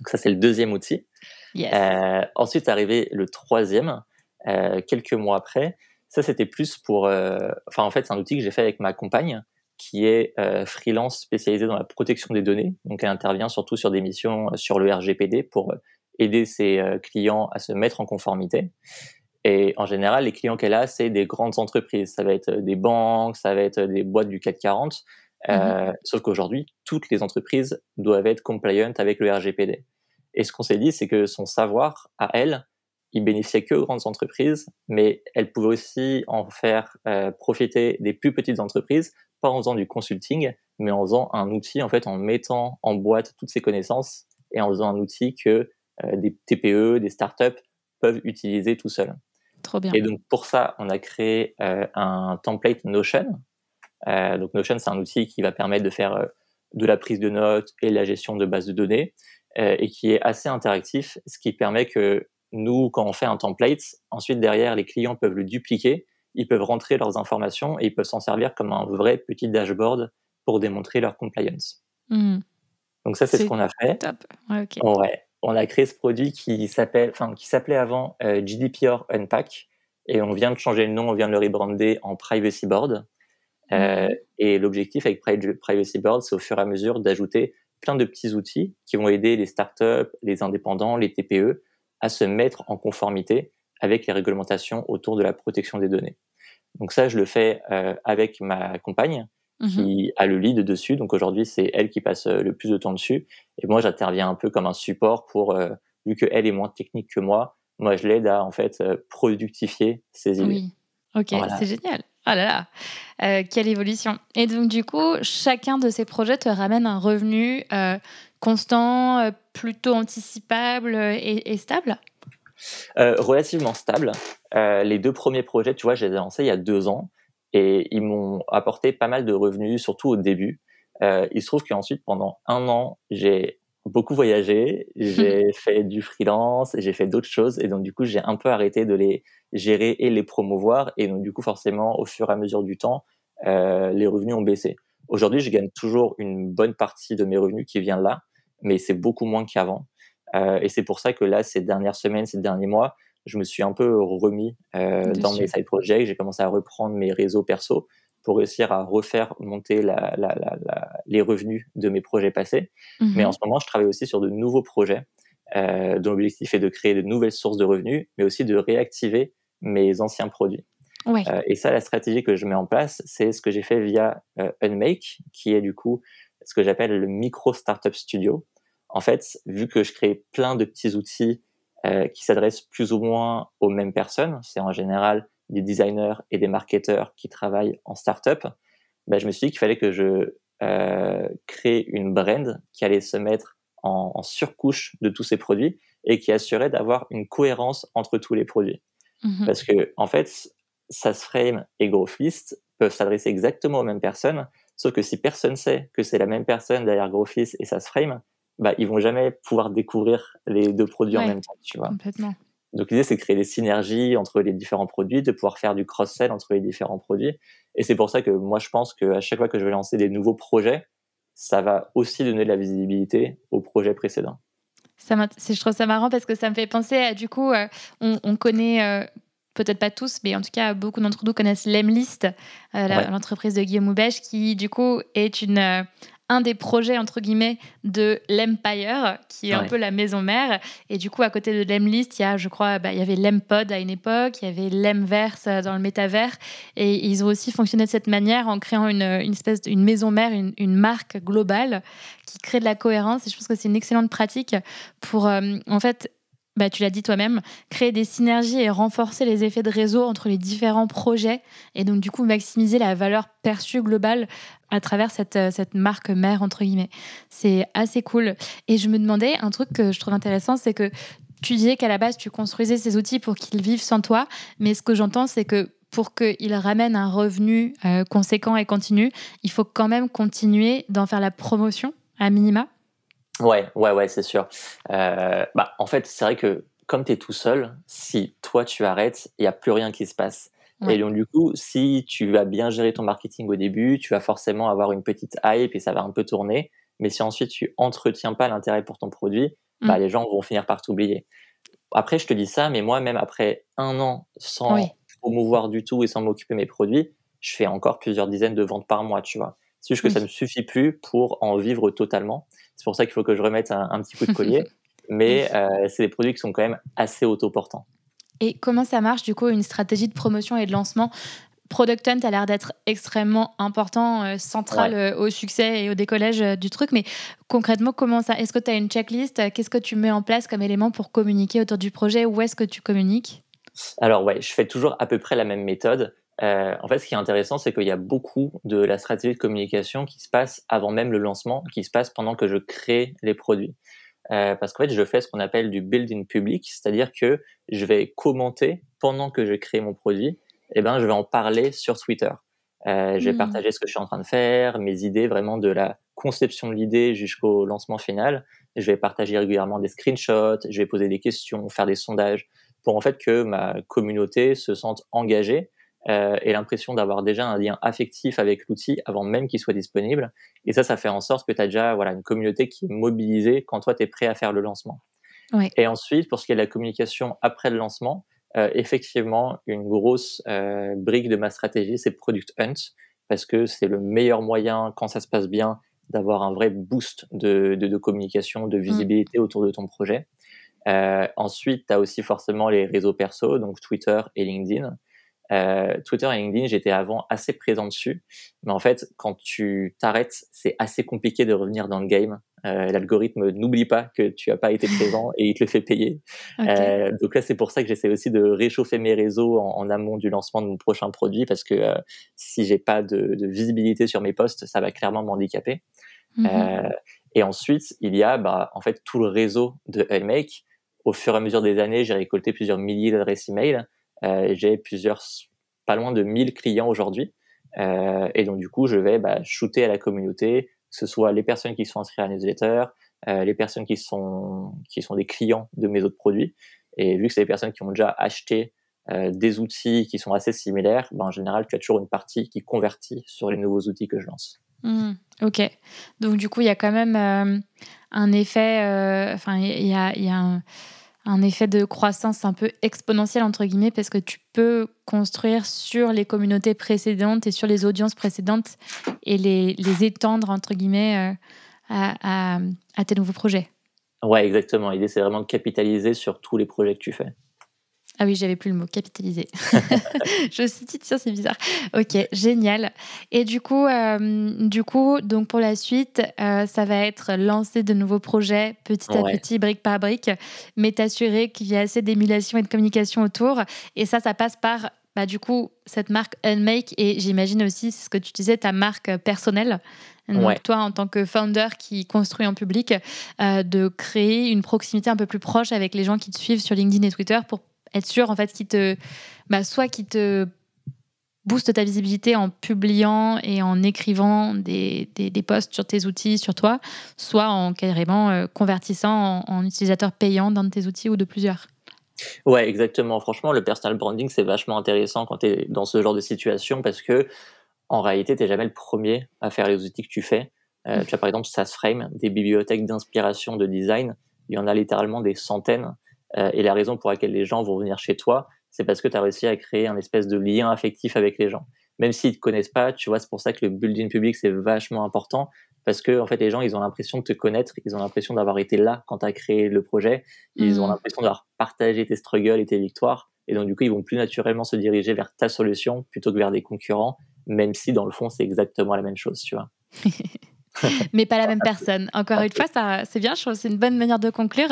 Donc ça, c'est le deuxième outil. Yes. Euh, ensuite, arrivé le troisième, euh, quelques mois après. Ça, c'était plus pour. Enfin, en fait, c'est un outil que j'ai fait avec ma compagne, qui est euh, freelance spécialisée dans la protection des données. Donc, elle intervient surtout sur des missions euh, sur le RGPD pour euh, aider ses clients à se mettre en conformité. Et en général, les clients qu'elle a, c'est des grandes entreprises. Ça va être des banques, ça va être des boîtes du CAC 40. Euh, Sauf qu'aujourd'hui, toutes les entreprises doivent être compliant avec le RGPD. Et ce qu'on s'est dit, c'est que son savoir à elle il bénéficiait que aux grandes entreprises, mais elle pouvait aussi en faire euh, profiter des plus petites entreprises, pas en faisant du consulting, mais en faisant un outil, en fait, en mettant en boîte toutes ces connaissances et en faisant un outil que euh, des TPE, des startups peuvent utiliser tout seuls. Trop bien. Et donc pour ça, on a créé euh, un template Notion. donc Notion, c'est un outil qui va permettre de faire de la prise de notes et la gestion de bases de données et qui est assez interactif, ce qui permet que nous, quand on fait un template, ensuite derrière, les clients peuvent le dupliquer, ils peuvent rentrer leurs informations et ils peuvent s'en servir comme un vrai petit dashboard pour démontrer leur compliance. Mmh. Donc ça, c'est ce qu'on a fait. Top. Ouais, On a créé ce produit qui s'appelle, enfin, qui s'appelait avant euh, GDPR Unpack et on vient de changer le nom, on vient de le rebrander en Privacy Board. Euh, mmh. et l'objectif avec Privacy Board, c'est au fur et à mesure d'ajouter plein de petits outils qui vont aider les startups, les indépendants, les TPE à se mettre en conformité avec les réglementations autour de la protection des données. Donc ça, je le fais euh, avec ma compagne mmh qui a le lead dessus. Donc aujourd'hui, c'est elle qui passe euh, le plus de temps dessus. Et moi, j'interviens un peu comme un support pour, euh, vu qu'elle est moins technique que moi, moi, je l'aide à en fait productifier ses idées. Oui, ok, c'est génial. Oh là là, quelle évolution. Et donc du coup, chacun de ces projets te ramène un revenu constant, plutôt anticipable et, stable? Relativement stable. Euh, les deux premiers projets, tu vois, je les ai lancés il y a deux ans et ils m'ont apporté pas mal de revenus, surtout au début. il se trouve qu'ensuite, pendant un an, j'ai beaucoup voyagé, j'ai fait du freelance, j'ai fait d'autres choses et donc du coup, j'ai un peu arrêté de les gérer et les promouvoir et donc du coup, forcément, au fur et à mesure du temps, les revenus ont baissé. Aujourd'hui, je gagne toujours une bonne partie de mes revenus qui vient là, mais c'est beaucoup moins qu'avant. Euh, et c'est pour ça que là, ces dernières semaines, ces derniers mois, je me suis un peu remis euh, dans mes side projects. J'ai commencé à reprendre mes réseaux perso pour réussir à refaire monter la, la, la, les revenus de mes projets passés. Mais en mmh ce moment, je travaille aussi sur de nouveaux projets euh, dont l'objectif est de créer de nouvelles sources de revenus, mais aussi de réactiver mes anciens produits. Euh, et ça, la stratégie que je mets en place, c'est ce que j'ai fait via euh, Unmake, qui est du coup ce que j'appelle le micro startup studio. En fait, vu que je crée plein de petits outils euh, qui s'adressent plus ou moins aux mêmes personnes, c'est en général des designers et des marketeurs qui travaillent en startup, ben, je me suis dit qu'il fallait que je euh, crée une brand qui allait se mettre en, en, surcouche de tous ces produits et qui assurait d'avoir une cohérence entre tous les produits. Mmh Parce que, en fait, SaaSframe et GrowthList peuvent s'adresser exactement aux mêmes personnes, sauf que si personne sait que c'est la même personne derrière GrowthList et SaaSframe, bah, ils vont jamais pouvoir découvrir les deux produits en même temps, tu vois. Complètement. Donc l'idée, c'est de créer des synergies entre les différents produits, de pouvoir faire du cross-sell entre les différents produits. Et c'est pour ça que moi, je pense qu'à chaque fois que je vais lancer des nouveaux projets, ça va aussi donner de la visibilité aux projets précédents. Ça je trouve ça marrant parce que ça me fait penser à, du coup, euh, on, connaît euh, peut-être pas tous, mais en tout cas, beaucoup d'entre nous connaissent Lemlist, euh, l'entreprise de Guillaume Houbèche, qui du coup est une, euh, un des projets entre guillemets de l'Empire, qui est un peu la maison mère. Et du coup, à côté de Lemlist, il y a, je crois, bah, il y avait Lempod à une époque, il y avait Lemverse dans le métavers, et ils ont aussi fonctionné de cette manière en créant une, une espèce d'une maison mère, une, une, marque globale qui crée de la cohérence. Et je pense que c'est une excellente pratique pour, euh, en fait, bah, tu l'as dit toi-même, créer des synergies et renforcer les effets de réseau entre les différents projets et donc du coup maximiser la valeur perçue globale à travers cette, euh, cette marque mère, entre guillemets. C'est assez cool. Et je me demandais, un truc que je trouve intéressant, c'est que tu disais qu'à la base, tu construisais ces outils pour qu'ils vivent sans toi, mais ce que j'entends, c'est que pour qu'ils ramènent un revenu euh, conséquent et continu, il faut quand même continuer d'en faire la promotion à minima. Ouais, ouais, ouais, c'est sûr. Euh, bah, en fait, c'est vrai que comme tu es tout seul, si toi tu arrêtes, il n'y a plus rien qui se passe. Et donc, du coup, si tu vas bien gérer ton marketing au début, tu vas forcément avoir une petite hype et ça va un peu tourner. Mais si ensuite tu entretiens pas l'intérêt pour ton produit, bah, mmh. les gens vont finir par t'oublier. Après, je te dis ça, mais moi, même après un an sans promouvoir du tout et sans m'occuper de mes produits, je fais encore plusieurs dizaines de ventes par mois, tu vois. C'est juste que ça ne suffit plus pour en vivre totalement. C'est pour ça qu'il faut que je remette un, petit coup de collier. Mais euh, c'est des produits qui sont quand même assez autoportants. Et comment ça marche du coup une stratégie de promotion et de lancement? Product Hunt a l'air d'être extrêmement important, euh, central euh, au succès et au décollage euh, du truc. Mais concrètement, comment ça Est-ce que tu as une checklist? Qu'est-ce que tu mets en place comme élément pour communiquer autour du projet? Où est-ce que tu communiques? Alors ouais, je fais toujours à peu près la même méthode. En fait, ce qui est intéressant, c'est qu'il y a beaucoup de la stratégie de communication qui se passe avant même le lancement, qui se passe pendant que je crée les produits. parce qu'en fait, je fais ce qu'on appelle du building public, c'est-à-dire que je vais commenter pendant que je crée mon produit eh ben, je vais en parler sur Twitter. Euh, je vais mmh. partager ce que je suis en train de faire, mes idées, vraiment de la conception de l'idée jusqu'au lancement final. Je vais partager régulièrement des screenshots, je vais poser des questions, faire des sondages, pour en fait que ma communauté se sente engagée euh, et l'impression d'avoir déjà un lien affectif avec l'outil avant même qu'il soit disponible. Et ça, ça fait en sorte que tu as déjà voilà, une communauté qui est mobilisée quand toi, tu es prêt à faire le lancement. Et ensuite, pour ce qui est de la communication après le lancement, euh, effectivement, une grosse euh, brique de ma stratégie, c'est Product Hunt, parce que c'est le meilleur moyen, quand ça se passe bien, d'avoir un vrai boost de, de, communication, de mmh. visibilité autour de ton projet. Euh, ensuite, tu as aussi forcément les réseaux perso, donc Twitter et LinkedIn. Euh, Twitter et LinkedIn, j'étais avant assez présent dessus, mais en fait, quand tu t'arrêtes, c'est assez compliqué de revenir dans le game. Euh, L'algorithme n'oublie pas que tu as pas été présent et il te le fait payer. Euh, donc là, c'est pour ça que j'essaie aussi de réchauffer mes réseaux en, en, amont du lancement de mon prochain produit, parce que euh, si j'ai pas de, de, visibilité sur mes posts, ça va clairement m'handicaper. Mm et ensuite, il y a bah, en fait tout le réseau de Helmake. Au fur et à mesure des années, j'ai récolté plusieurs milliers d'adresses email. Euh, j'ai plusieurs, pas loin de 1000 clients aujourd'hui. Euh, et donc, du coup, je vais bah, shooter à la communauté, que ce soit les personnes qui sont inscrites à la newsletter, euh, les personnes qui sont, qui sont des clients de mes autres produits. Et vu que c'est des personnes qui ont déjà acheté des outils qui sont assez similaires, ben, en général, tu as toujours une partie qui convertit sur les nouveaux outils que je lance. Mmh, ok. Donc, du coup, il y a quand même un effet. Enfin, il y a un un effet de croissance un peu exponentiel, entre guillemets, parce que tu peux construire sur les communautés précédentes et sur les audiences précédentes et les, les étendre, entre guillemets, euh, à, à, tes nouveaux projets. Ouais, exactement. L'idée, c'est vraiment de capitaliser sur tous les projets que tu fais. Ah oui, j'avais plus le mot capitaliser. je me suis dit, tiens, c'est bizarre. Ok, génial. Et du coup, euh, du coup, donc pour la suite, euh, ça va être lancer de nouveaux projets petit à petit, brique par brique, mais t'assurer qu'il y a assez d'émulation et de communication autour. Et ça, ça passe par, bah, du coup, cette marque Unmake et j'imagine aussi, c'est ce que tu disais, ta marque personnelle. Donc, toi, en tant que founder qui construit en public, euh, de créer une proximité un peu plus proche avec les gens qui te suivent sur LinkedIn et Twitter pour être sûr en fait qui te bah, soit qui te booste ta visibilité en publiant et en écrivant des, des, posts sur tes outils, sur toi, soit en carrément euh, convertissant en, utilisateur payant d'un de tes outils ou de plusieurs. Ouais, exactement. Franchement, le personal branding, c'est vachement intéressant quand tu es dans ce genre de situation parce que, en réalité, tu n'es jamais le premier à faire les outils que tu fais. Euh, tu as par exemple SaaSframe, des bibliothèques d'inspiration de design. Il y en a littéralement des centaines. Euh, et la raison pour laquelle les gens vont venir chez toi, c'est parce que tu as réussi à créer un espèce de lien affectif avec les gens. Même s'ils te connaissent pas, tu vois, c'est pour ça que le building public, c'est vachement important. Parce que, en fait, les gens, ils ont l'impression de te connaître, ils ont l'impression d'avoir été là quand tu as créé le projet, ils ont mmh. l'impression d'avoir partagé tes struggles et tes victoires. Et donc, du coup, ils vont plus naturellement se diriger vers ta solution plutôt que vers des concurrents, même si, dans le fond, c'est exactement la même chose, tu vois. mais pas la même personne. Encore une fois, ça, c'est bien, je trouve c'est une bonne manière de conclure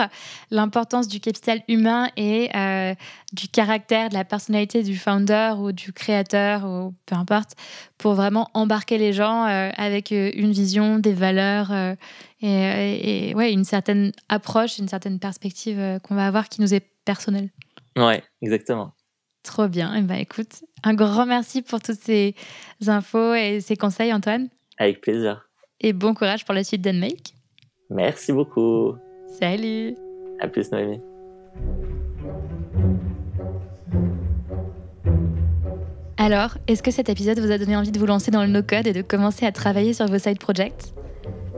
l'importance du capital humain et euh, du caractère, de la personnalité du founder ou du créateur ou peu importe, pour vraiment embarquer les gens euh, avec euh, une vision, des valeurs et, ouais, une certaine approche, une certaine perspective qu'on va avoir qui nous est personnelle. Ouais, exactement. Trop bien. Et eh ben, écoute, un grand merci pour toutes ces infos et ces conseils, Antoine. Avec plaisir et bon courage pour la suite d'Unmake. Merci beaucoup. Salut. À plus Noémie. Alors, est-ce que cet épisode vous a donné envie de vous lancer dans le no-code et de commencer à travailler sur vos side projects?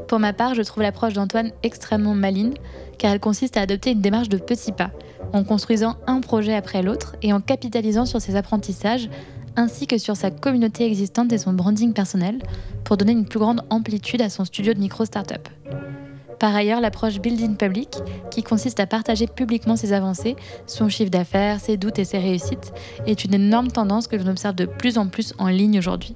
Pour ma part, je trouve l'approche d'Antoine extrêmement maligne, car elle consiste à adopter une démarche de petits pas, en construisant un projet après l'autre et en capitalisant sur ses apprentissages ainsi que sur sa communauté existante et son branding personnel pour donner une plus grande amplitude à son studio de micro-startup. Par ailleurs, l'approche Building Public, qui consiste à partager publiquement ses avancées, son chiffre d'affaires, ses doutes et ses réussites, est une énorme tendance que l'on observe de plus en plus en ligne aujourd'hui.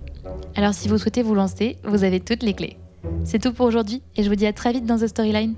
Alors si vous souhaitez vous lancer, vous avez toutes les clés. C'est tout pour aujourd'hui et je vous dis à très vite dans The Storyline.